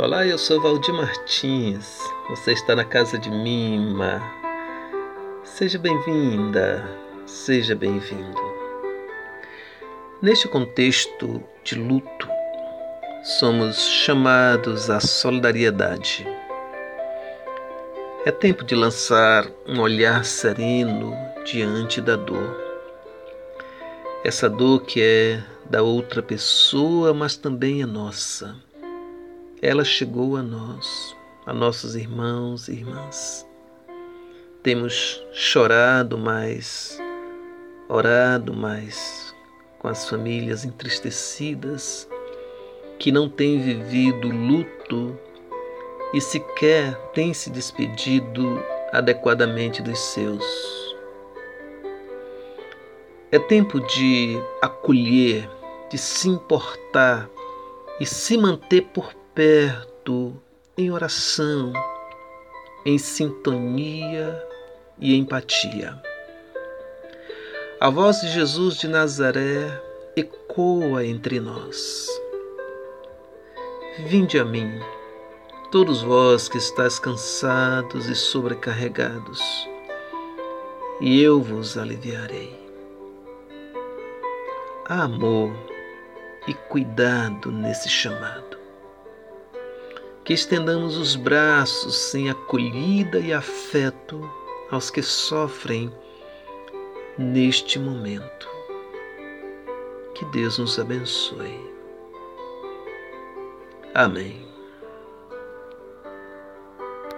Olá, eu sou Valdir Martins. Você está na casa de Mima. Seja bem-vinda, seja bem-vindo. Neste contexto de luto, somos chamados à solidariedade. É tempo de lançar um olhar sereno diante da dor. Essa dor que é da outra pessoa, mas também é nossa ela chegou a nós, a nossos irmãos e irmãs. Temos chorado mais, orado mais com as famílias entristecidas que não têm vivido luto e sequer têm se despedido adequadamente dos seus. É tempo de acolher, de se importar e se manter por perto, em oração, em sintonia e empatia. A voz de Jesus de Nazaré ecoa entre nós. Vinde a mim, todos vós que estáis cansados e sobrecarregados, e eu vos aliviarei. Há amor e cuidado nesse chamado que estendamos os braços sem acolhida e afeto aos que sofrem neste momento. Que Deus nos abençoe. Amém.